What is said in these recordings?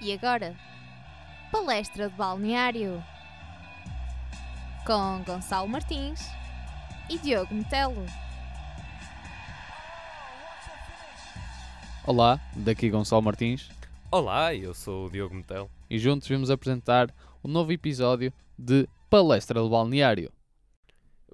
E agora, palestra de balneário com Gonçalo Martins e Diogo Metelo. Olá, daqui Gonçalo Martins Olá, eu sou o Diogo Metel. e juntos vamos apresentar um novo episódio de Palestra do Balneário.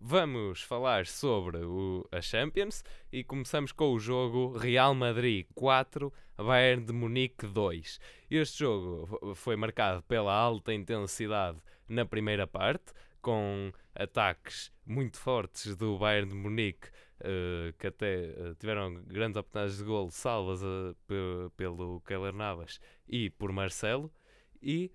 Vamos falar sobre o, a Champions e começamos com o jogo Real Madrid 4, Bayern de Munique 2. Este jogo foi marcado pela alta intensidade na primeira parte, com ataques muito fortes do Bayern de Munique, eh, que até eh, tiveram grandes oportunidades de golo, salvas pe- pelo Keller Navas e por Marcelo, e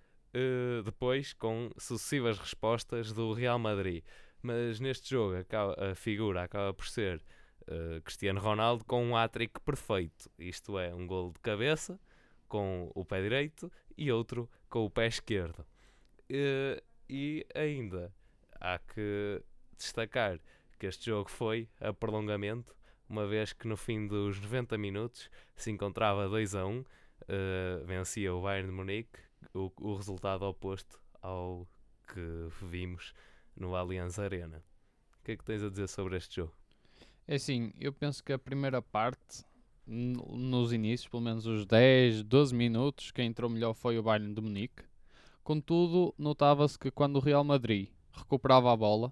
depois com sucessivas respostas do Real Madrid mas neste jogo acaba- a figura acaba por ser eh, Cristiano Ronaldo com um hat-trick perfeito. Isto é, um golo de cabeça com o pé direito e outro com o pé esquerdo. Eh, e ainda há que destacar que este jogo foi a prolongamento, uma vez que no fim dos 90 minutos se encontrava 2 a 1, eh, vencia o Bayern de Munique, o, o resultado oposto ao que vimos no Allianz Arena. O que é que tens a dizer sobre este jogo? É assim, eu penso que a primeira parte, nos inícios, pelo menos os 10, 12 minutos, quem entrou melhor foi o Bayern de Munique. Contudo, notava-se que quando o Real Madrid recuperava a bola,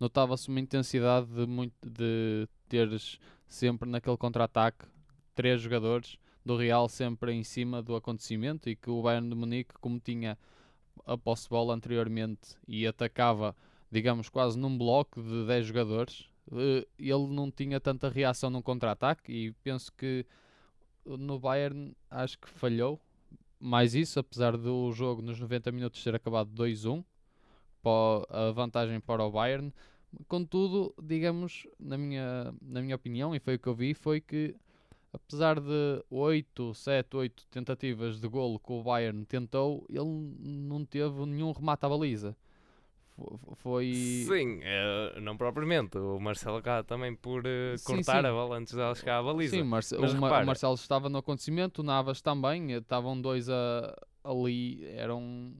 notava-se uma intensidade de, muito, de teres sempre naquele contra-ataque três jogadores do Real sempre em cima do acontecimento e que o Bayern de Munique, como tinha a posse de bola anteriormente e atacava, digamos, quase num bloco de 10 jogadores, eh, ele não tinha tanta reação num contra-ataque e penso que no Bayern acho que falhou mais isso, apesar do jogo nos 90 minutos ter acabado 2-1, pó- a vantagem para o Bayern. Contudo, digamos, na minha, na minha opinião, e foi o que eu vi, foi que apesar de 8, 7, 8 tentativas de golo que o Bayern tentou, ele não teve nenhum remate à baliza. Fo- Foi. Sim, eh, não propriamente. O Marcelo acaba também por eh, Sim, cortar sim. a bola antes dela chegar à baliza. Sim, Marce- Mas o, Ma- o Marcelo estava no acontecimento, o Navas também, eh, estavam dois a, ali, eram.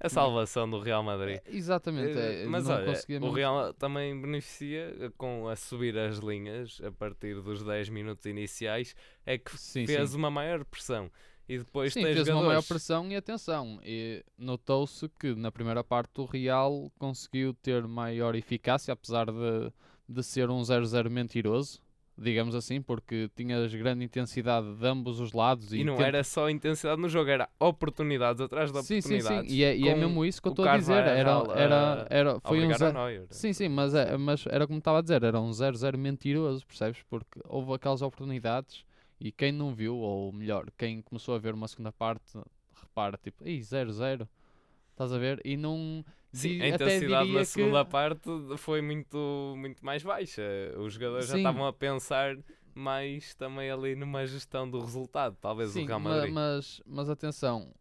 A salvação do Real Madrid. É, exatamente, é, mas olha, conseguia o Real também beneficia com a subir as linhas a partir dos 10 minutos iniciais, é que Sim, fez uma maior pressão. E depois Sim, tens fez uma jogadores... maior pressão e atenção. E notou-se que na primeira parte o Real conseguiu ter maior eficácia, apesar de, de ser um 0-0 mentiroso, digamos assim, porque tinhas grande intensidade de ambos os lados. E, E não era só intensidade no jogo, era oportunidades atrás de Sim, sim, sim. oportunidades. E é, e é mesmo isso que eu estou a dizer. Era, era, era, foi um zero-. Sim, sim, mas, é, mas era como estava a dizer, era um 0-0 mentiroso, percebes? Porque houve aquelas oportunidades e quem não viu, ou melhor, quem começou a ver uma segunda parte, repara, tipo, ih, 0-0, estás a ver? E não. Sim, a intensidade na segunda que, parte foi muito, muito mais baixa. Os jogadores já Sim. estavam a pensar mais também ali numa gestão do resultado. Talvez Sim, o Real ma- Madrid. mas, mas atenção,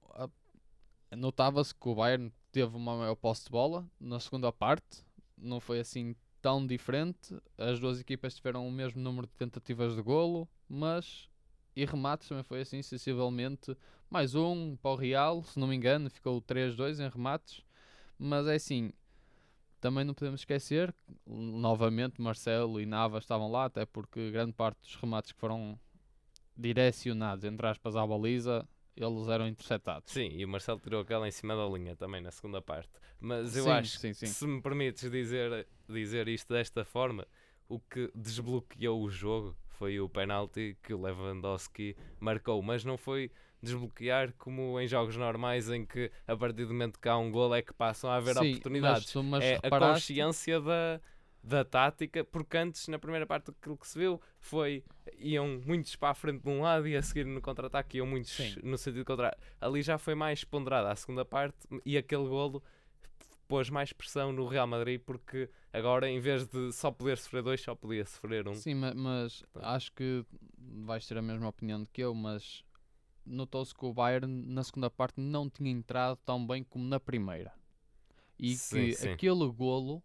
notava-se que o Bayern teve uma maior posse de bola na segunda parte, não foi assim tão diferente. As duas equipas tiveram o mesmo número de tentativas de golo, mas e remates também foi assim, sensivelmente mais um para o Real, se não me engano, ficou 3-2 em remates. Mas é assim, também não podemos esquecer, novamente Marcelo e Navas estavam lá, até porque grande parte dos remates que foram direcionados, entre aspas, à baliza, eles eram interceptados. Sim, e o Marcelo tirou aquela em cima da linha também na segunda parte. Mas eu Sim, acho sim, sim. que se me permites dizer, dizer isto desta forma, o que desbloqueou o jogo foi o penalti que o Lewandowski marcou, mas não foi desbloquear como em jogos normais em que a partir do momento que há um gol é que passam a haver Sim, oportunidades. Mas, mas é a reparaste, consciência da, da tática, porque antes, na primeira parte, aquilo que se viu foi iam muitos para a frente de um lado e a seguir no contra-ataque iam muitos Sim. no sentido contrário. Ali já foi mais ponderada a segunda parte e aquele golo pôs mais pressão no Real Madrid porque agora em vez de só poder sofrer dois, só podia sofrer um. Sim, ma- mas Pronto. acho que vais ter a mesma opinião que eu, mas notou-se que o Bayern na segunda parte não tinha entrado tão bem como na primeira. E Sim, que sim. aquele golo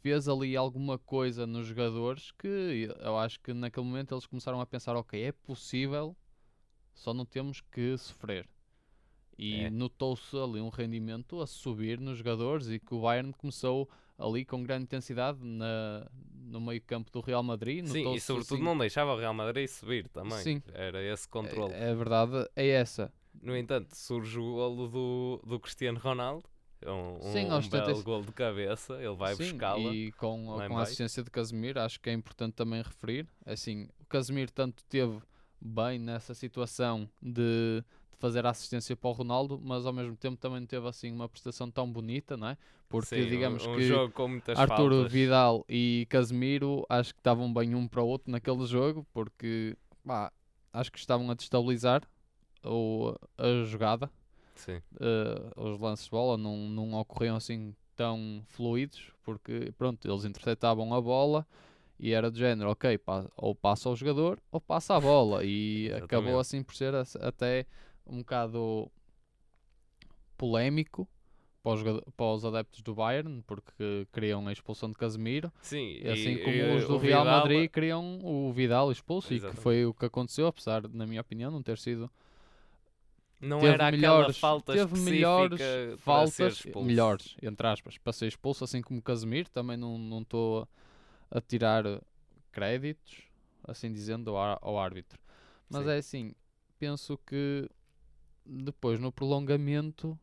fez ali alguma coisa nos jogadores que eu acho que naquele momento eles começaram a pensar, ok, é possível só não temos que sofrer. E É. notou-se ali um rendimento a subir nos jogadores e que o Bayern começou ali com grande intensidade na, no meio campo do Real Madrid. Sim, e sobretudo assim, não deixava o Real Madrid subir também. Sim. Era esse controle. É, a verdade é essa. No entanto, surge o golo do, do Cristiano Ronaldo. Um, um, Sim, um 70 belo golo de cabeça. Ele vai buscá-la. E com, com a assistência de Casemiro, acho que é importante também referir. Assim, o Casemiro tanto teve bem nessa situação de fazer a assistência para o Ronaldo, mas ao mesmo tempo também teve assim uma prestação tão bonita, não é? Porque Sim, um- digamos um, que com muitas Arturo faltas. Vidal e Casemiro acho que estavam bem um para o outro naquele jogo, porque pá, acho que estavam a destabilizar o, a jogada eh, os lances de bola não, não ocorriam assim tão fluidos, porque pronto, eles interceptavam a bola e era do género, ok, ou passa ao jogador ou passa a bola, e acabou assim por ser até um bocado polémico para os, para os adeptos do Bayern, porque queriam a expulsão de Casemiro, Sim, e assim e- como e os do Real Vidal- Madrid queriam o Vidal expulso, e que Exatamente. foi o que aconteceu, apesar, na minha opinião, não ter sido Não teve era melhores, falta teve melhores faltas, melhores, entre aspas, para ser expulso, assim como Casemiro, também não estou a, a tirar créditos, assim dizendo, ao, ao árbitro. Mas Sim. é assim, penso que depois no prolongamento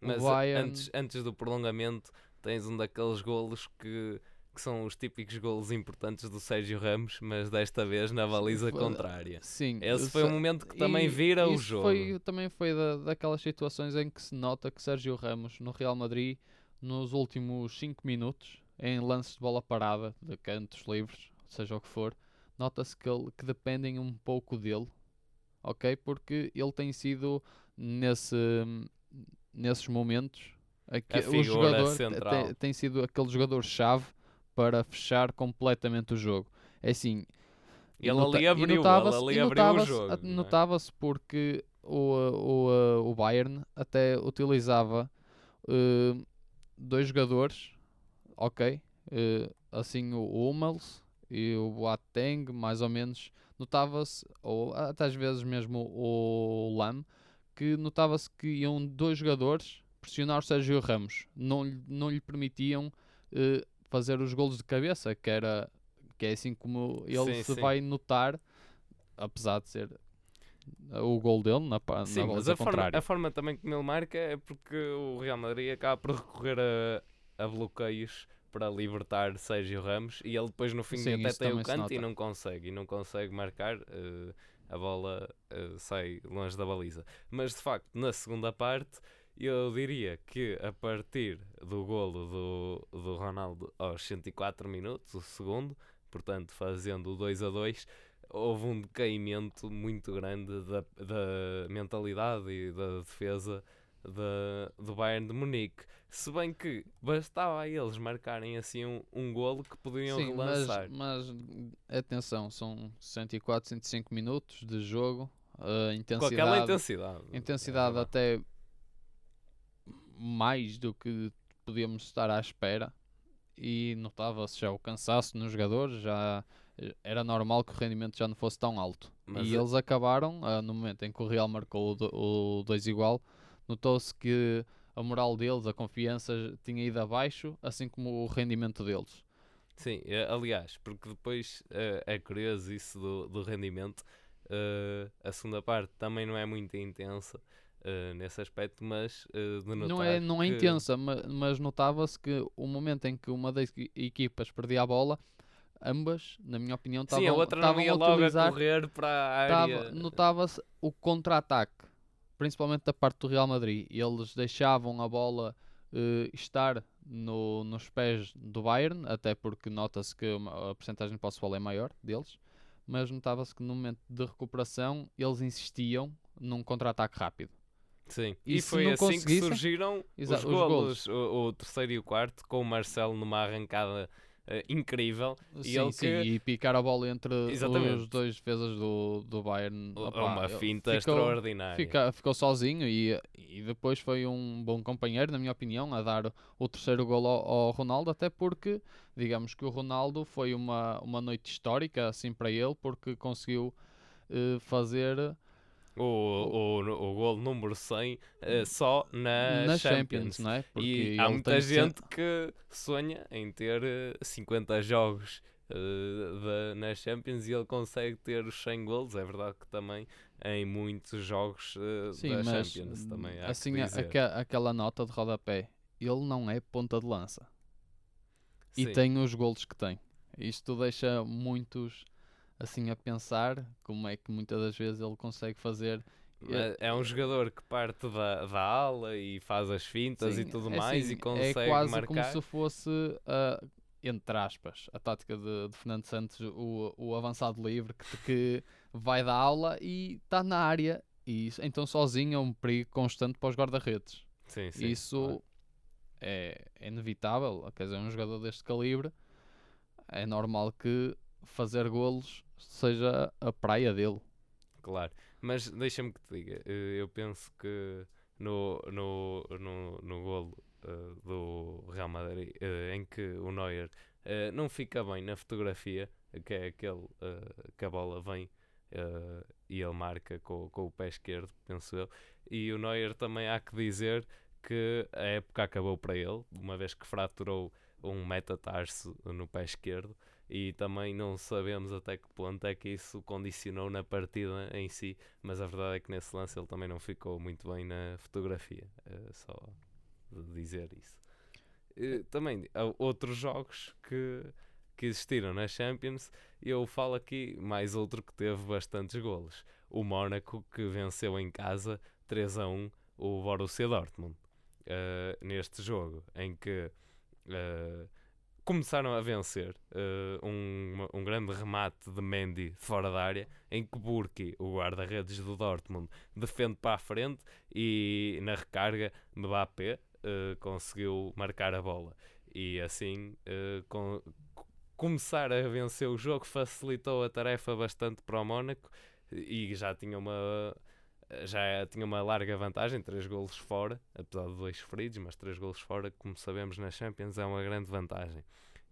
Mas o Bayern... antes, antes do prolongamento tens um daqueles golos que, que são os típicos golos importantes do Sérgio Ramos, mas desta vez na baliza foi- contrária. Sim, Esse foi um sei- momento que também e vira o jogo. Foi, também foi da, daquelas situações em que se nota que Sérgio Ramos no Real Madrid, nos últimos 5 minutos, em lances de bola parada, de cantos livres, seja o que for, nota-se que, ele- que dependem um pouco dele, ok? Porque ele tem sido nesse, nesses momentos aque- A o jogador central. te- tem sido aquele jogador-chave para fechar completamente o jogo. É assim, Ele ali abriu, ele notava-se- ali abriu o jogo, é? Notava-se porque o, o, o Bayern até utilizava eh, dois jogadores, ok? eh, assim o Hummels e o Boateng, mais ou menos, notava-se, ou até às vezes mesmo o Lam, que notava-se que iam dois jogadores pressionar o Sérgio Ramos, não, lhe- não lhe permitiam eh, fazer os golos de cabeça, que era que é assim como ele Sim, se sim. vai notar, apesar de ser eh, o gol dele na, pa- Sim, na mas a forma, a forma também como ele marca é porque o Real Madrid acaba por recorrer a, a bloqueios para libertar Sérgio Ramos e ele depois no fim Sim, até tem o canto e não consegue, e não consegue marcar, eh, a bola eh, sai longe da baliza. Mas de facto, na segunda parte, eu diria que a partir do golo do, do Ronaldo aos 104 minutos, o segundo, portanto fazendo o 2 a 2, houve um decaimento muito grande da, da mentalidade e da defesa da, do Bayern de Munique. Se bem que bastava a eles marcarem assim um, um golo que podiam Sim, mas, relançar. mas atenção, são 104, 105 minutos de jogo, a Com aquela intensidade, intensidade. intensidade É até mais do que podíamos estar à espera e notava-se já o cansaço nos jogadores, já eh, era normal que o rendimento já não fosse tão alto. Mas e a- eles acabaram, ah, no momento em que o Real marcou o 2 igual, notou-se que a moral deles, a confiança tinha ido abaixo, assim como o rendimento deles. Sim, eh, aliás, porque depois eh, é curioso isso do, do rendimento. Eh, a segunda parte também não é muito intensa eh, nesse aspecto, mas de notar Não é, não é que- intensa, ma- mas notava-se que o momento em que uma das equi- equipas perdia a bola, ambas, na minha opinião, a estavam outra não ia a logo a utilizar. correr para a área. Notava-se o contra-ataque, principalmente da parte do Real Madrid. Eles deixavam a bola eh, estar no- nos pés do Bayern, até porque nota-se que a porcentagem de posse de bola é maior deles, mas notava-se que no momento de recuperação eles insistiam num contra-ataque rápido. Sim, E e, foi assim que surgiram os os golos, o, o terceiro e o quarto, com o Marcelo numa arrancada eh, incrível. E sim, ele sim, que- e picar a bola entre Exatamente. os dois defesas do, do Bayern. É opá, uma finta ficou, extraordinária. fica- ficou sozinho e, e depois foi um bom companheiro, na minha opinião, a dar o terceiro gol ao, ao Ronaldo, até porque, digamos que o Ronaldo foi uma, uma noite histórica, assim, para ele, porque conseguiu eh, fazer o, o, o gol número 100 uh, só na, na Champions. Champions, não é? E há muita gente que sonha em ter uh, 50 jogos uh, da, na Champions e ele consegue ter os 100 gols. É verdade que também em muitos jogos Sim, da mas, Champions também há assim, que a- dizer. aque- aquela nota de rodapé, ele não é ponta de lança. E Sim. tem os golos que tem. Isto deixa muitos assim a pensar como é que muitas das vezes ele consegue fazer. Mas É um jogador que parte da, da ala e faz as fintas e Sim, tudo é mais assim, e consegue É quase marcar. como se fosse, ah, entre aspas, a tática de, de Fernando Santos, o, o avançado livre que, que vai da aula e está na área. E isso- então sozinho é um perigo constante para os guarda-redes. Sim, sim, Isso é, é inevitável. Quer dizer, um jogador deste calibre é normal que fazer golos seja a praia dele. Claro, mas deixa-me que te diga, eh, eu penso que no, no, no, no golo eh, do Real Madrid, eh, em que o Neuer eh, não fica bem na fotografia, que é aquele que a bola vem e ele marca com, com o pé esquerdo, penso eu, e o Neuer também há que dizer que a época acabou para ele, uma vez que fraturou um metatarso no pé esquerdo e também não sabemos até que ponto é que isso condicionou na partida em si, mas a verdade é que nesse lance ele também não ficou muito bem na fotografia, eh, só dizer isso. Também há outros jogos que, que existiram na Champions, eu falo aqui mais outro que teve bastantes golos. O Mónaco que venceu em casa 3 a 1 o Borussia Dortmund eh, neste jogo, em que eh, começaram a vencer eh, um, um grande remate de Mendy fora da área, em que Burki, o guarda-redes do Dortmund, defende para a frente e na recarga Mbappé eh, conseguiu marcar a bola. E assim eh, com- co- começar a vencer o jogo facilitou a tarefa bastante para o Mónaco e já tinha uma já tinha uma larga vantagem, três golos fora, apesar de dois feridos, mas três golos fora, como sabemos na Champions, é uma grande vantagem.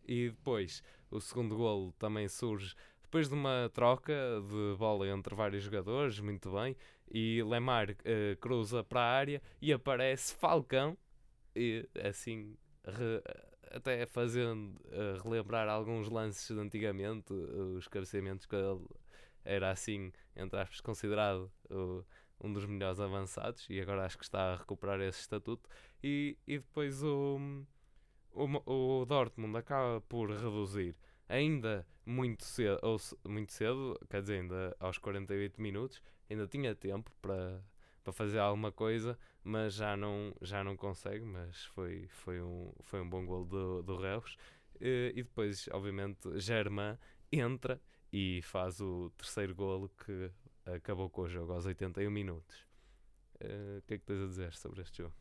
E depois, o segundo golo também surge depois de uma troca de bola entre vários jogadores, muito bem, e Lemar eh, cruza para a área e aparece Falcão, e assim, re- até fazendo eh, relembrar alguns lances de antigamente, eh, os cabeceamentos que ele era assim, entre aspas, considerado o- um dos melhores avançados e agora acho que está a recuperar esse estatuto. E, e depois o, o, o Dortmund acaba por reduzir ainda muito cedo, ou muito cedo, quer dizer, ainda aos 48 minutos, ainda tinha tempo para, para fazer alguma coisa, mas já não, já não consegue, mas foi, foi, um, foi um bom gol do, do Reus. E, e depois, obviamente, Germain entra e faz o terceiro golo que acabou com o jogo aos 81 minutos. Eh, O que é que tens a dizer sobre este jogo?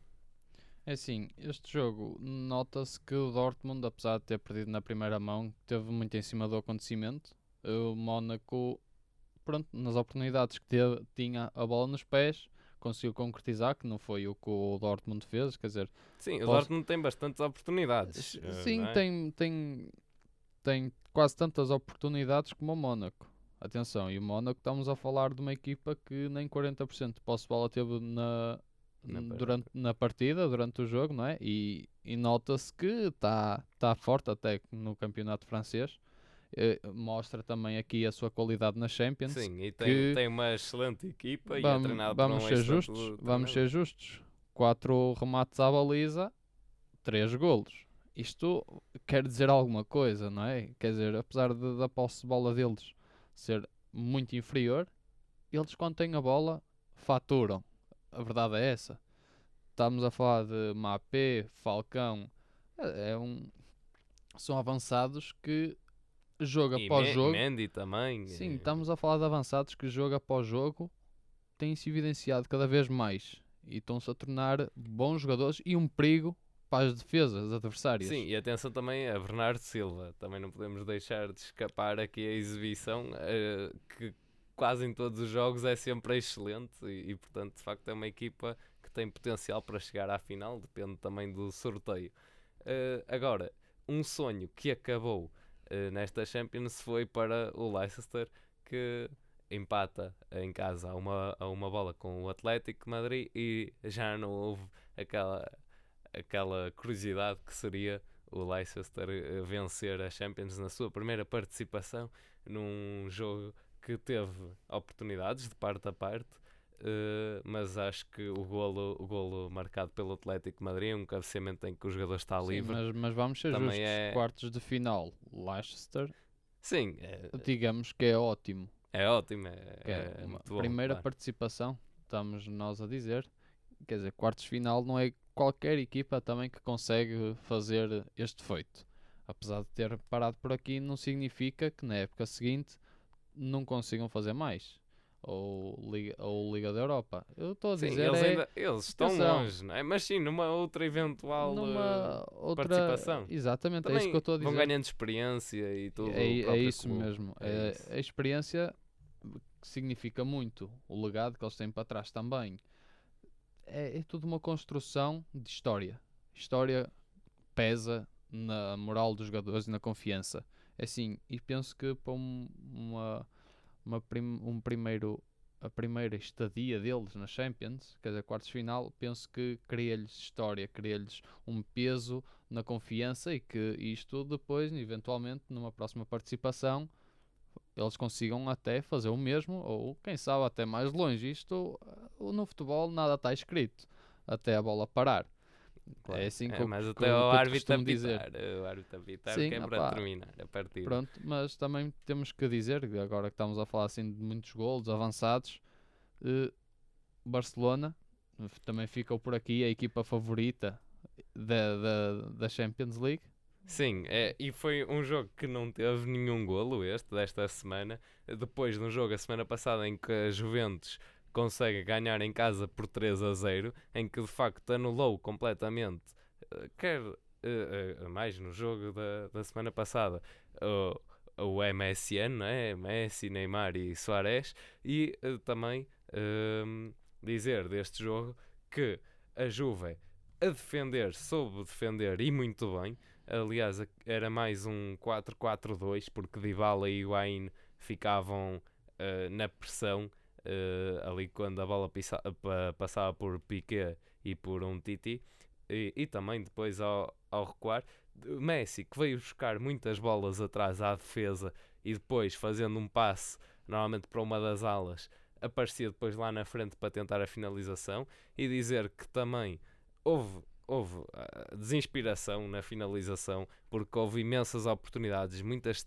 É assim, este jogo nota-se que o Dortmund, apesar de ter perdido na primeira mão, teve muito em cima do acontecimento. O Mónaco, pronto, nas oportunidades que teve, tinha a bola nos pés, conseguiu concretizar, que não foi o que o Dortmund fez, quer dizer, Sim, o Posso- Dortmund tem bastantes oportunidades. Eh, Sim, é? tem, tem, tem quase tantas oportunidades como o Mónaco. Atenção, e o Mónaco estamos a falar de uma equipa que nem 40% de posse de bola teve na, Na durante, na partida, durante o jogo, não é? E, e nota-se que está tá forte até no campeonato francês. Eh, mostra também aqui a sua qualidade na Champions. Sim, e tem, que- tem uma excelente equipa e é Vamos, treinado vamos um ser justos, vamos treinador. ser justos. Quatro remates à baliza, três golos. Isto quer dizer alguma coisa, não é? Quer dizer, apesar de- da posse de bola deles ser muito inferior, eles quando têm a bola faturam. A verdade é essa. Estamos a falar de Mapé, Falcão, é é um são avançados que jogo E após jogo Mendy também. Sim, eh, estamos a falar de avançados que jogo após jogo têm-se evidenciado cada vez mais e estão-se a tornar bons jogadores e um perigo para as defesas adversárias. Sim, e atenção também a Bernardo Silva. Também não podemos deixar de escapar aqui a exibição, eh, que quase em todos os jogos é sempre excelente e, portanto, de facto, é uma equipa que tem potencial para chegar à final, depende também do sorteio. Eh, agora, um sonho que acabou eh, nesta Champions foi para o Leicester, que empata em casa a uma, a uma bola com o Atlético de Madrid e já não houve aquela, aquela curiosidade que seria o Leicester eh, vencer a Champions na sua primeira participação num jogo que teve oportunidades de parte a parte, uh, mas acho que o golo, o golo marcado pelo Atlético Madrid, um cabeceamento em que o jogador está Sim, livre. mas, mas vamos ser Também justos. é- Quartos de final, Leicester, Sim, é, digamos que é ótimo. é ótimo. É, é é bom, primeira claro. participação, estamos nós a dizer. Quer dizer, quartos de final não é qualquer equipa também que consegue fazer este feito. Apesar de ter parado por aqui, não significa que na época seguinte não consigam fazer mais. Ou Liga, ou Liga da Europa. Eu estou a Sim, dizer eles, é ainda, eles estão longe, não é? mas sim, numa outra eventual. numa eh, outra participação. Exatamente, é também isso que eu estou a dizer. vão ganhando experiência e tudo. É, é isso clube. mesmo. É É- isso. A experiência significa muito. O legado que eles têm para trás também. É, é tudo uma construção de história. História pesa na moral dos jogadores e na confiança. É assim, e penso que para um, uma, uma prim- um primeiro a primeira estadia deles na Champions, quer dizer, quartos final, penso que cria-lhes história, cria-lhes um peso na confiança e que isto depois, eventualmente, numa próxima participação, eles consigam até fazer o mesmo, ou quem sabe até mais longe. Isto uh, no futebol nada está escrito, até a bola parar. Claro. É assim que é, mas até o te árbitro costumo dizer. apitar. O árbitro apitar Sim, que é para terminar a partida. Pronto, mas também temos que dizer, agora que estamos a falar assim de muitos golos avançados, eh, Barcelona eh, também ficou por aqui a equipa favorita da, da, da Champions League. Sim, é, e foi um jogo que não teve nenhum golo este, desta semana. Depois de um jogo a semana passada em que a Juventus consegue ganhar em casa por 3 a 0, em que de facto anulou completamente, eh, quer eh, eh, mais no jogo da, da semana passada, o, o MSN, é? Messi, Neymar e Soares, e também ehm, dizer deste jogo que a Juve a defender, soube defender e muito bem. Aliás, era mais um 4-4-2, porque Dybala e Higuaín ficavam eh, na pressão eh, ali quando a bola pisa- pa- passava por Piquet e por um Titi. E, e também depois ao, ao recuar, Messi que veio buscar muitas bolas atrás à defesa e depois fazendo um passe, normalmente para uma das alas, aparecia depois lá na frente para tentar a finalização e dizer que também houve, houve ah, desinspiração na finalização porque houve imensas oportunidades, muitas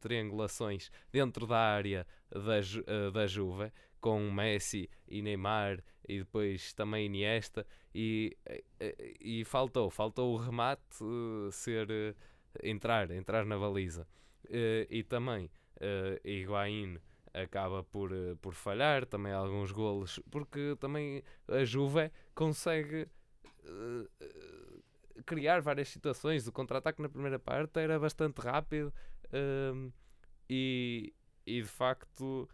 triangulações dentro da área da, Ju- ah, da Juve com Messi e Neymar e depois também Iniesta e, eh, e faltou, faltou o remate eh, ser entrar, entrar na baliza. E também uh, Higuaín acaba por, por falhar também alguns golos porque também a Juve consegue eh, eh, criar várias situações o contra-ataque na primeira parte era bastante rápido ehm, e, e de facto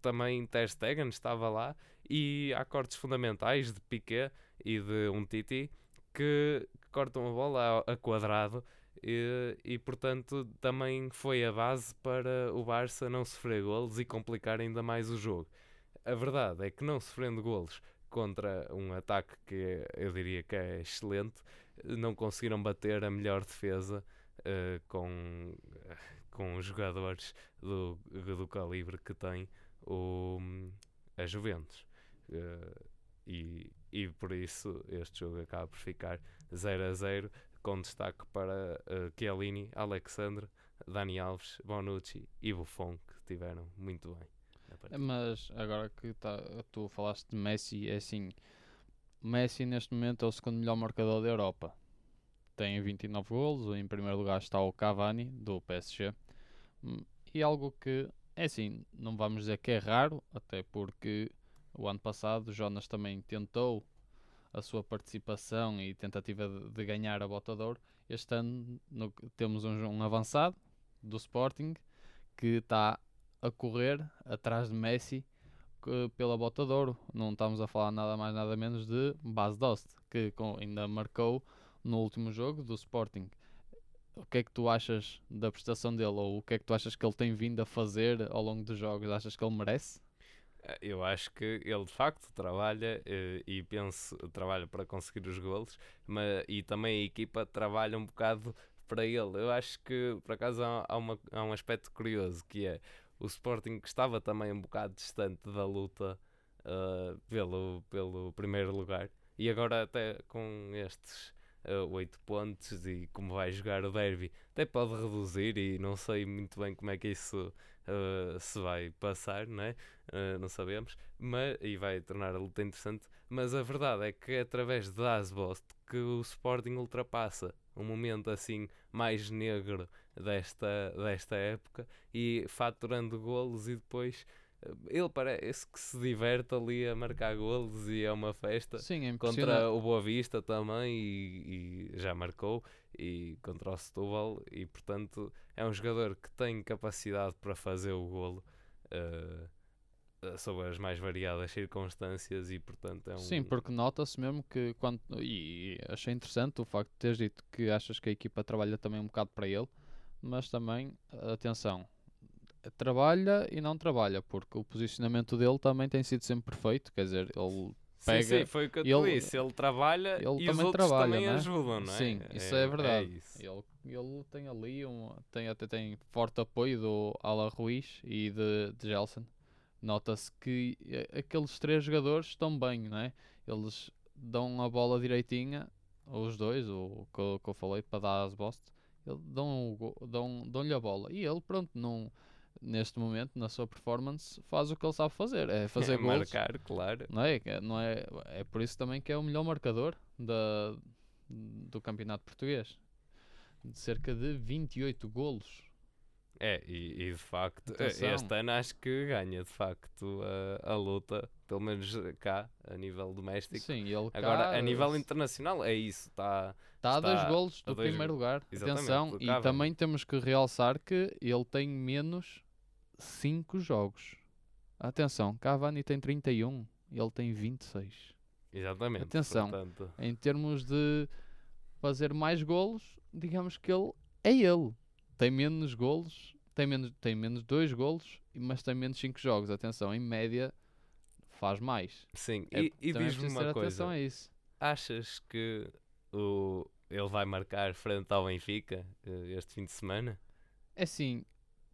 também Ter Stegen estava lá e há cortes fundamentais de Piquet e de um Titi que, que cortam a bola a, a quadrado e, e portanto também foi a base para o Barça não sofrer golos e complicar ainda mais o jogo. A verdade é que não sofrendo golos contra um ataque que eu diria que é excelente, não conseguiram bater a melhor defesa eh, com, com os jogadores do, do calibre que tem o, a Juventus. Eh, e, e por isso este jogo acaba por ficar 0 a 0 com destaque para uh, Chiellini, Alexandre, Dani Alves, Bonucci e Buffon que estiveram muito bem. Mas agora que tá, tu falaste de Messi, é assim: Messi neste momento é o segundo melhor marcador da Europa. Tem 29 golos. Em primeiro lugar está o Cavani, do PSG. Hum, E algo que, é assim, não vamos dizer que é raro, até porque o ano passado Jonas também tentou a sua participação e tentativa de, ganhar a bota. Este ano no- temos um, um avançado do Sporting que está a correr atrás de Messi pela bota de ouro. Não estamos a falar nada mais nada menos de Bas Dost, que ainda marcou no último jogo do Sporting. o que é que tu achas da prestação dele ou o que é que tu achas que ele tem vindo a fazer ao longo dos jogos? Achas que ele merece? Eh, Eu acho que ele de facto trabalha eh, e penso, trabalha para conseguir os golos, mas, e também a equipa trabalha um bocado para ele. Eu acho que por acaso há, uma, há um aspecto curioso que é o Sporting que estava também um bocado distante da luta eh, pelo, pelo primeiro lugar e agora até com estes eh, oito pontos e como vai jogar o derby até pode reduzir e não sei muito bem como é que isso eh, se vai passar, não é? Uh, não sabemos, mas, e vai tornar a luta interessante. Mas a verdade é que é através de Asbost que o Sporting ultrapassa um momento assim mais negro desta, desta época e faturando golos e depois uh, ele parece que se diverte ali a marcar golos e é uma festa. Sim, é Contra o Boa Vista também e, e já marcou e contra o Setúbal e portanto é um jogador que tem capacidade para fazer o golo uh, sob as mais variadas circunstâncias e portanto é um Sim, porque nota-se mesmo que quando. E achei interessante o facto de teres dito que achas que a equipa trabalha também um bocado para ele, mas também, atenção, trabalha e não trabalha, porque o posicionamento dele também tem sido sempre perfeito, quer dizer, ele Sim, pega. sim, foi o que eu ele- disse. Ele trabalha ele e os também outros trabalha, também não é? ajudam, não é? Sim, isso é verdade. isso. Ele, ele tem ali um. Tem, até tem forte apoio do Ala Ruiz e de, de Gelson. Nota-se que eh, aqueles três jogadores estão bem, não é? Eles dão a bola direitinha, os dois, o que eu, que eu falei para dar as bost, eles dão, dão, dão-lhe a bola. E ele, pronto, não, neste momento, na sua performance, faz o que ele sabe fazer, é fazer gols. Marcar, claro. Não é? Que Não é? É por isso também que é o melhor marcador da, do campeonato português. De cerca de 28 golos. É, e, e de facto, Atenção. este ano acho que ganha de facto a, a luta, pelo menos cá, a nível doméstico. Sim, ele Agora, cá a nível internacional, é isso, está. está a dois golos do dois primeiro lugar. Exatamente, Atenção, e também temos que realçar que ele tem menos 5 jogos. Atenção, Cavani tem 31, ele tem 26. Exatamente. Atenção. portanto, Em termos de fazer mais golos, digamos que ele é ele. Tem menos golos, tem menos, tem menos 2 golos, mas tem menos 5 jogos. Atenção, em média faz mais. sim, É, e, e também diz-me preciso ter uma coisa: achas que o, ele vai marcar frente ao Benfica eh, este fim de semana? É assim,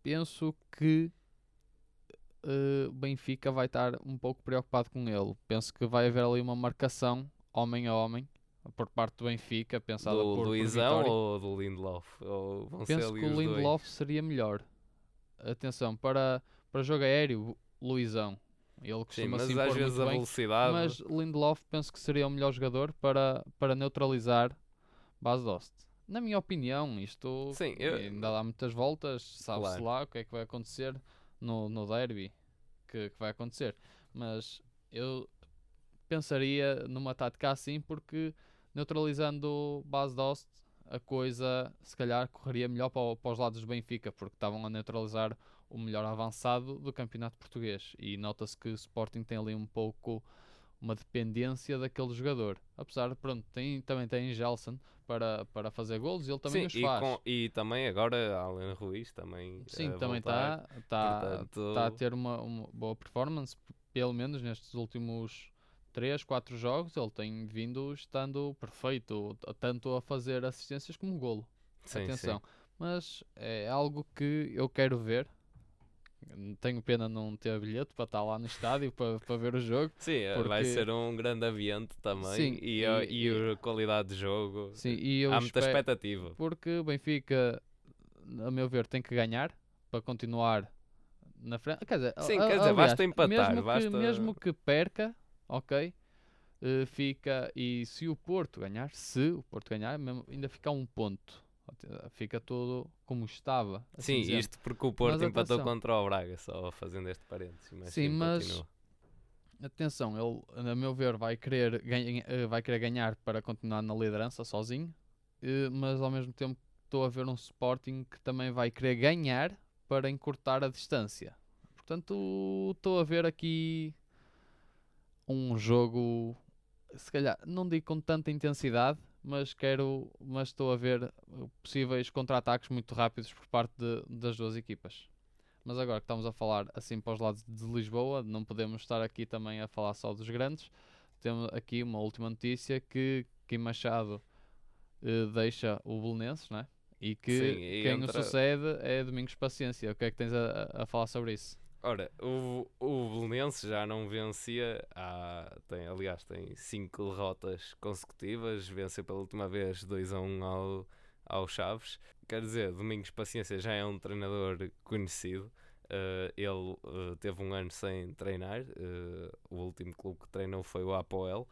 penso que eh, o Benfica vai estar um pouco preocupado com ele. Penso que vai haver ali uma marcação homem a homem por parte do Benfica, pensada do por, por Luizão Vitória. ou do Lindelof? Ou Penso que o os dois? Lindelof seria melhor. Atenção, para, para jogo aéreo, Luizão. Ele Sim, costuma mas se às vezes a velocidade. Mas Lindelof penso que seria o melhor jogador para, para neutralizar Bas Dost. Na minha opinião, isto Sim, eu- ainda dá muitas voltas, sabe-se Claro. lá o que é que vai acontecer no, no derby que, que vai acontecer. Mas eu pensaria numa tática assim porque neutralizando Bas Dost a coisa se calhar correria melhor para, para os lados do Benfica porque estavam a neutralizar o melhor avançado do campeonato português e nota-se que o Sporting tem ali um pouco uma dependência daquele jogador. Apesar de, pronto, tem, também tem Gelson para, para fazer golos e ele também Sim, os e, faz. com- e também agora Alan Ruiz também. Sim, a também está tá, portanto- tá a ter uma, uma boa performance, pelo menos nestes últimos 3, 4 jogos. Ele tem vindo estando perfeito, tanto a fazer assistências como golo. Sim, Atenção, sim. mas é algo que eu quero ver. Tenho pena não ter bilhete para estar lá no estádio para, para ver o jogo. Sim, eh, vai porque- ser um grande ambiente também. Sim, e, e- a- e, e- a qualidade de jogo. Sim, e eu Há muita expectativa. porque o Benfica, a meu ver, tem que ganhar para continuar na frente. Quer dizer, Sim, a- quer dizer, basta empatar, Mesmo, basta- que, mesmo que perca, ok, eh, fica. E se o Porto ganhar, se o Porto ganhar, ainda fica um ponto. Fica tudo como estava. assim Sim, dizendo. isto porque o Porto empatou atenção. contra o Braga, só fazendo este parênteses. Mas Sim, mas- continua. Atenção, ele, a meu ver, vai querer, ganha- eh, vai querer ganhar para continuar na liderança sozinho, eh, mas ao mesmo tempo estou a ver um Sporting que também vai querer ganhar para encurtar a distância. Portanto, estou a ver aqui um jogo, se calhar, não digo com tanta intensidade, mas quero, mas estou a ver possíveis contra-ataques muito rápidos por parte de- das duas equipas. Mas agora que estamos a falar assim para os lados de Lisboa, não podemos estar aqui também a falar só dos grandes. Temos aqui uma última notícia que Kim Machado eh, deixa o Belenenses, né? E que Sim, e quem entra- o sucede é Domingos Paciência. O que é que tens a- a falar sobre isso? Ora, o, o Belenenses já não vencia há, tem, aliás, tem cinco derrotas consecutivas, venceu pela última vez 2 a 1 ao, ao Chaves. Quer dizer, Domingos Paciência já é um treinador conhecido. eh, ele eh, teve um ano sem treinar. eh, o último clube que treinou foi o Apoel.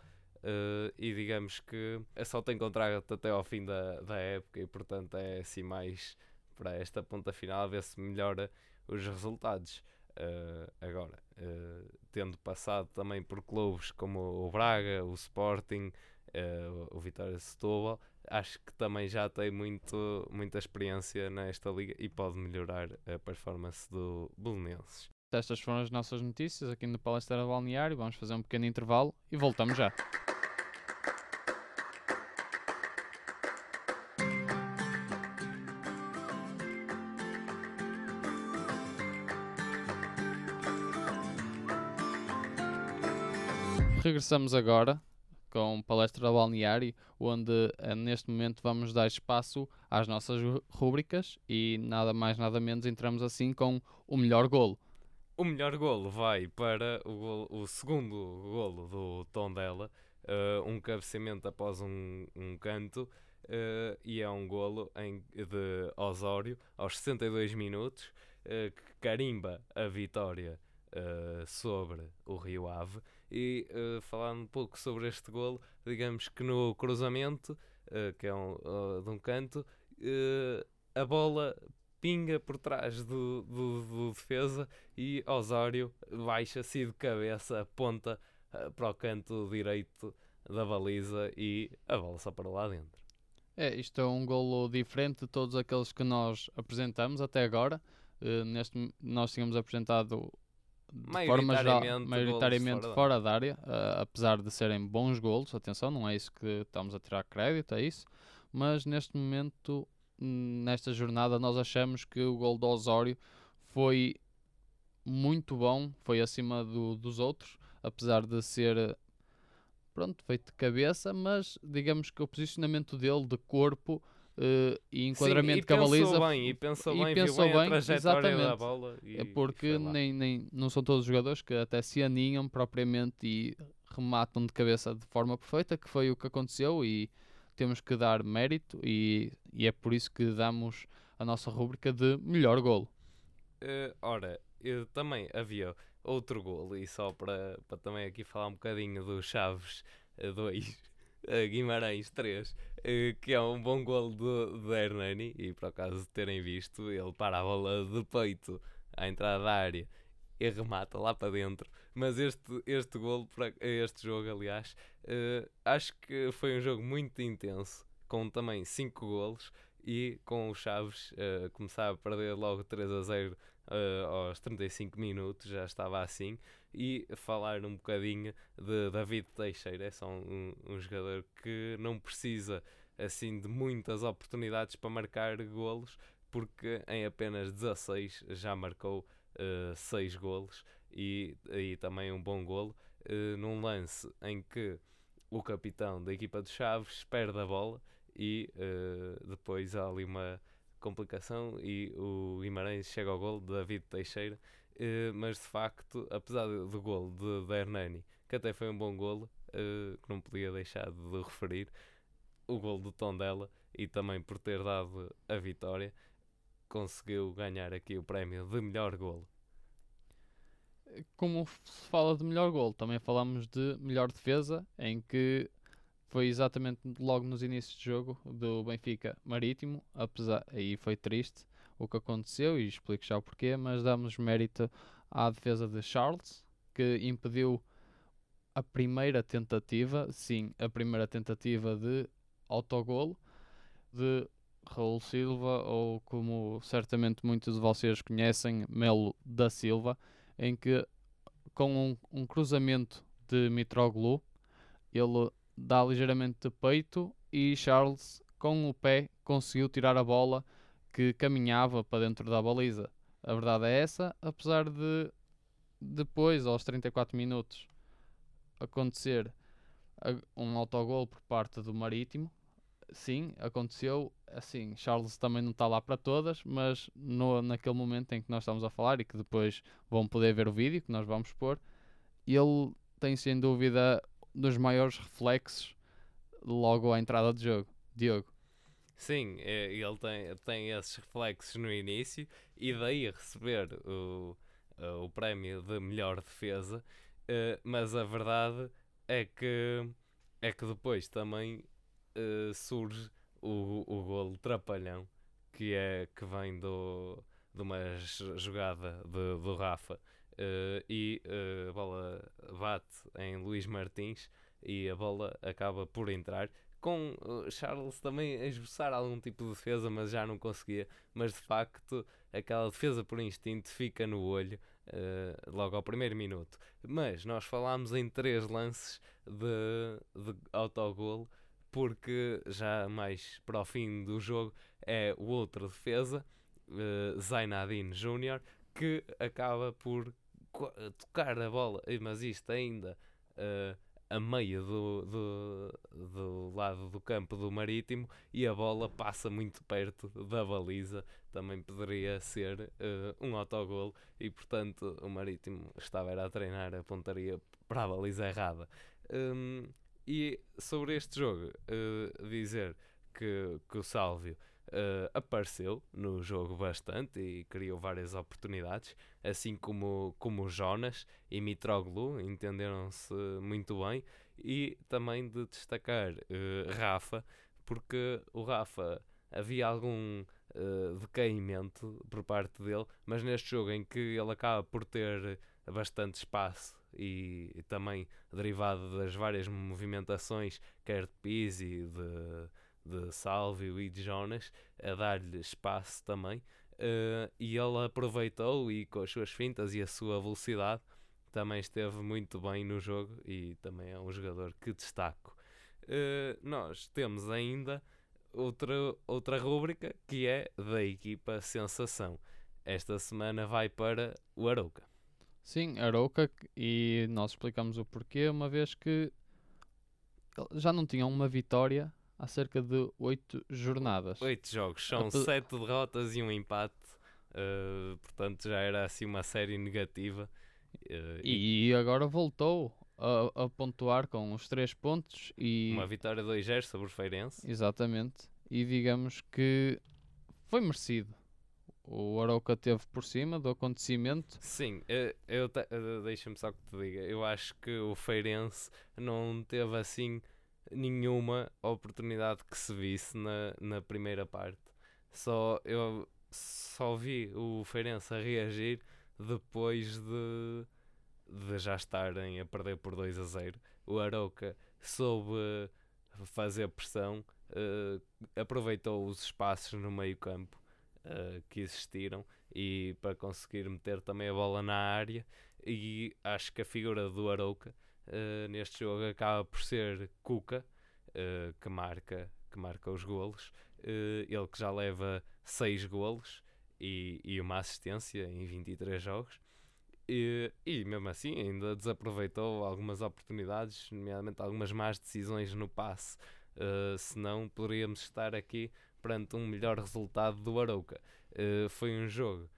e digamos que só tem contrato até ao fim da, da época e portanto é assim mais para esta ponta final a ver se melhora os resultados. Uh, agora, uh, tendo passado também por clubes como o Braga, o Sporting, uh, o Vitória Setúbal, acho que também já tem muito, muita experiência nesta liga e pode melhorar a performance do Belenenses. Estas foram as nossas notícias aqui no Palestra Balneário. Vamos fazer um pequeno intervalo e voltamos já. Regressamos agora com Palestra Balneário, onde eh, neste momento vamos dar espaço às nossas rúbricas e nada mais nada menos entramos assim com o melhor golo. O melhor golo vai para o, golo- o segundo golo do Tondela, uh, um cabeceamento após um, um canto, uh, e é um golo em, de Osório aos 62 minutos, uh, que carimba a vitória sobre o Rio Ave. E uh, falando um pouco sobre este golo, digamos que no cruzamento, uh, que é um, uh, de um canto, uh, a bola pinga por trás do, do, do defesa e Osório baixa-se de cabeça, aponta eh, para o canto direito da baliza e a bola só para lá dentro. É, isto é um golo diferente de todos aqueles que nós apresentamos até agora. Eh, neste, nós tínhamos apresentado de forma geral, Maioritariamente golos fora da área, eh, apesar de serem bons golos. Atenção, não é isso que estamos a tirar crédito, é isso. Mas neste momento, nesta jornada, nós achamos que o gol do Osório foi muito bom, foi acima do- dos outros, apesar de ser pronto, feito de cabeça, mas digamos que o posicionamento dele de corpo eh, e enquadramento Sim, com a e pensou bem, e pensou e bem, pensou bem, bem, trajetória da exatamente. bola. E, é porque e foi lá. nem, nem, não são todos os jogadores que até se aninham propriamente e rematam de cabeça de forma perfeita, que foi o que aconteceu e temos que dar mérito e, e é por isso que damos a nossa rúbrica de melhor golo. Eh, ora, eu também havia outro golo, e só para, para também aqui falar um bocadinho do Chaves 2, Guimarães 3, eh, que é um bom golo do, do Hernani, e por acaso de terem visto, ele para a bola de peito à entrada da área e remata lá para dentro. Mas este, este golo, este jogo, aliás, eh, acho que foi um jogo muito intenso, com também 5 golos e com o Chaves eh, começar a perder logo 3 a 0 eh, aos 35 minutos, já estava assim. E falar um bocadinho de David Teixeira, é só um, um jogador que não precisa assim de muitas oportunidades para marcar golos, porque em apenas 16 já marcou 6 golos e, e também um bom golo eh, num lance em que o capitão da equipa de Chaves perde a bola e eh, depois há ali uma complicação e o Guimarães chega ao gol de David Teixeira eh, mas de facto, apesar do, golo de, de Hernani, que até foi um bom golo eh, que não podia deixar de referir o golo do Tondela e também por ter dado a vitória conseguiu ganhar aqui o prémio de melhor golo. Como se fala de melhor golo, também falamos de melhor defesa, em que foi exatamente logo nos inícios de jogo do Benfica Marítimo, apesar aí foi triste o que aconteceu e explico já o porquê, mas damos mérito à defesa de Charles, que impediu a primeira tentativa, sim, a primeira tentativa de autogolo de Raul Silva, ou como certamente muitos de vocês conhecem, Melo da Silva, em que com um, um cruzamento de Mitroglou, ele dá ligeiramente de peito e Charles, com o pé, conseguiu tirar a bola que caminhava para dentro da baliza. A verdade é essa, apesar de depois, aos 34 minutos, acontecer um autogol por parte do Marítimo. Sim, aconteceu. Assim, Charles também não está lá para todas, mas no, naquele momento em que nós estamos a falar e que depois vão poder ver o vídeo que nós vamos pôr, ele tem sem dúvida dos maiores reflexos logo à entrada de jogo. Diogo. Sim, é, ele tem, tem esses reflexos no início e daí receber o, o prémio de melhor defesa, eh, mas a verdade é que, é que depois também eh, surge o, o golo trapalhão que, é, que vem do, de uma jogada de, do Rafa eh, e eh, a bola bate em Luís Martins e a bola acaba por entrar com uh, Charles também a esboçar algum tipo de defesa, mas já não conseguia. Mas de facto, aquela defesa por instinto fica no olho uh, logo ao primeiro minuto. Mas nós falámos em três lances de, de autogolo, porque já mais para o fim do jogo é o outro defesa, uh, Zainadine Júnior, que acaba por tocar a bola, eh, mas isto ainda. uh, a meio do, do, do lado do campo do Marítimo e a bola passa muito perto da baliza. Também poderia ser eh, um autogolo e, portanto, o Marítimo estava a treinar a pontaria para a baliza errada. Hum, e sobre este jogo, eh, dizer que, que o Sálvio eh, apareceu no jogo bastante e criou várias oportunidades, assim como, como Jonas e Mitroglou entenderam-se muito bem. E também de destacar eh, Rafa, porque o Rafa havia algum eh, decaimento por parte dele, mas neste jogo em que ele acaba por ter bastante espaço e, e também derivado das várias movimentações, quer de Pizzi, de, de Salvio e de Jonas, a dar-lhe espaço também. eh, e ele aproveitou e com as suas fintas e a sua velocidade também esteve muito bem no jogo e também é um jogador que destaco. Eh, nós temos ainda outra, outra rúbrica que é da equipa Sensação. Esta semana vai para o Arouca. Sim, Arouca, e nós explicamos o porquê, uma vez que já não tinham uma vitória há cerca de 8 jornadas. Oito jogos, são Ape- sete derrotas e um empate. eh, portanto, já era assim uma série negativa. eh, e E agora voltou a, a pontuar com os 3 pontos e uma vitória 2-0 sobre o Feirense. exatamente. E digamos que foi merecido. O Arouca teve por cima do acontecimento. Sim, eh, eu eh, deixa-me só que te diga. Eu acho que o Feirense não teve assim nenhuma oportunidade que se visse na, na primeira parte. Só eu só vi o Feirense a reagir depois de, de já estarem a perder por 2 a 0. O Arouca soube fazer pressão, eh, aproveitou os espaços no meio campo eh, que existiram e para conseguir meter também a bola na área e acho que a figura do Arouca eh, neste jogo acaba por ser Cuca eh, que marca que marca os golos Eh, ele que já leva 6 golos e, e uma assistência em 23 jogos e, e mesmo assim ainda desaproveitou algumas oportunidades, nomeadamente algumas más decisões no passe. Uh, senão poderíamos estar aqui perante um melhor resultado do Arouca. Uh, foi um jogo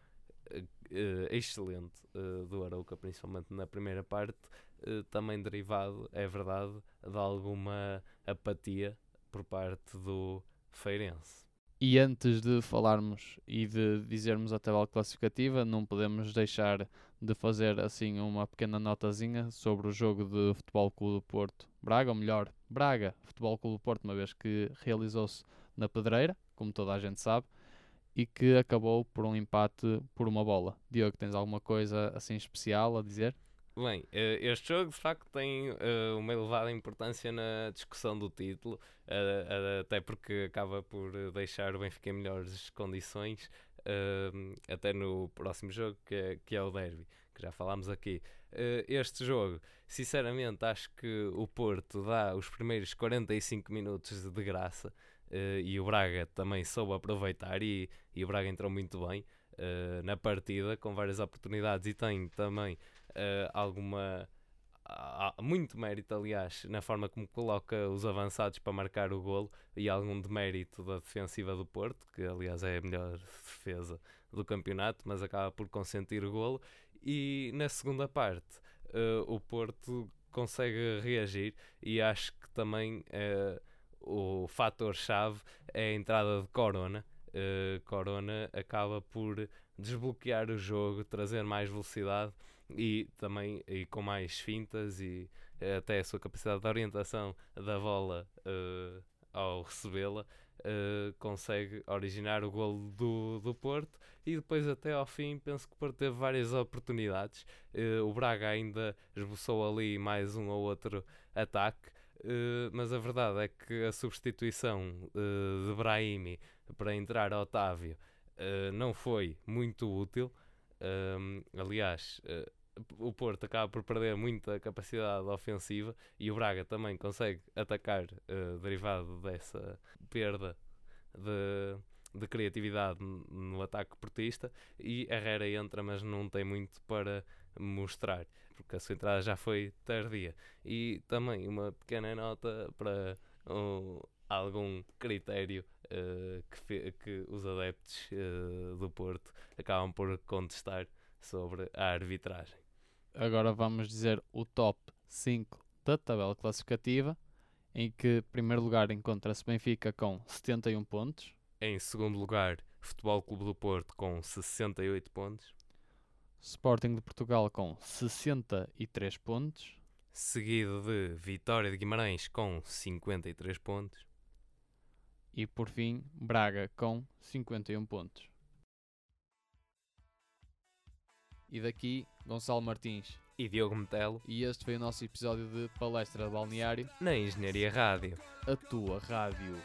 uh, uh, excelente uh, do Arouca, principalmente na primeira parte, uh, também derivado, é verdade, de alguma apatia por parte do Feirense. E antes de falarmos e de dizermos a tabela classificativa, não podemos deixar de fazer assim uma pequena notazinha sobre o jogo de Futebol Clube do Porto Braga, ou melhor, Braga Futebol Clube do Porto, uma vez que realizou-se na Pedreira, como toda a gente sabe, e que acabou por um empate por uma bola. Diogo, tens alguma coisa assim especial a dizer? Bem, eh, este jogo de facto tem eh, uma elevada importância na discussão do título, eh, até porque acaba por deixar o Benfica em melhores condições, até no próximo jogo, que é, que é o Derby, que já falámos aqui. Este jogo, sinceramente, acho que o Porto dá os primeiros 45 minutos de graça e o Braga também soube aproveitar e, e o Braga entrou muito bem uh, na partida, com várias oportunidades e tem também alguma há muito mérito, aliás, na forma como coloca os avançados para marcar o golo e algum demérito da defensiva do Porto, que aliás é a melhor defesa do campeonato, mas acaba por consentir o golo. E na segunda parte, uh, o Porto consegue reagir e acho que também uh, o fator-chave é a entrada de Corona. Uh, Corona acaba por desbloquear o jogo, trazer mais velocidade e também e com mais fintas e eh, até a sua capacidade de orientação da bola uh, ao recebê-la uh, consegue originar o golo do, do Porto. E depois até ao fim penso que o Porto teve várias oportunidades. Uh, o Braga ainda esboçou ali mais um ou outro ataque. Mas a verdade é que a substituição de Brahimi para entrar Otávio não foi muito útil. Aliás, o Porto acaba por perder muita capacidade ofensiva e o Braga também consegue atacar uh, derivado dessa perda de, de criatividade no ataque portista e Herrera entra, mas não tem muito para mostrar, porque a sua entrada já foi tardia. E também uma pequena nota para um, algum critério uh, que, que, os adeptos uh, do Porto acabam por contestar sobre a arbitragem. Agora vamos dizer o top 5 da tabela classificativa, em que, primeiro lugar, encontra-se Benfica com 71 pontos. Em segundo lugar, Futebol Clube do Porto com 68 pontos. Sporting de Portugal com 63 pontos. Seguido de Vitória de Guimarães com 53 pontos. E por fim, Braga com 51 pontos. E daqui, Gonçalo Martins e Diogo Metelo. E este foi o nosso episódio de Palestra de Balneário na Engenharia Rádio. A tua rádio.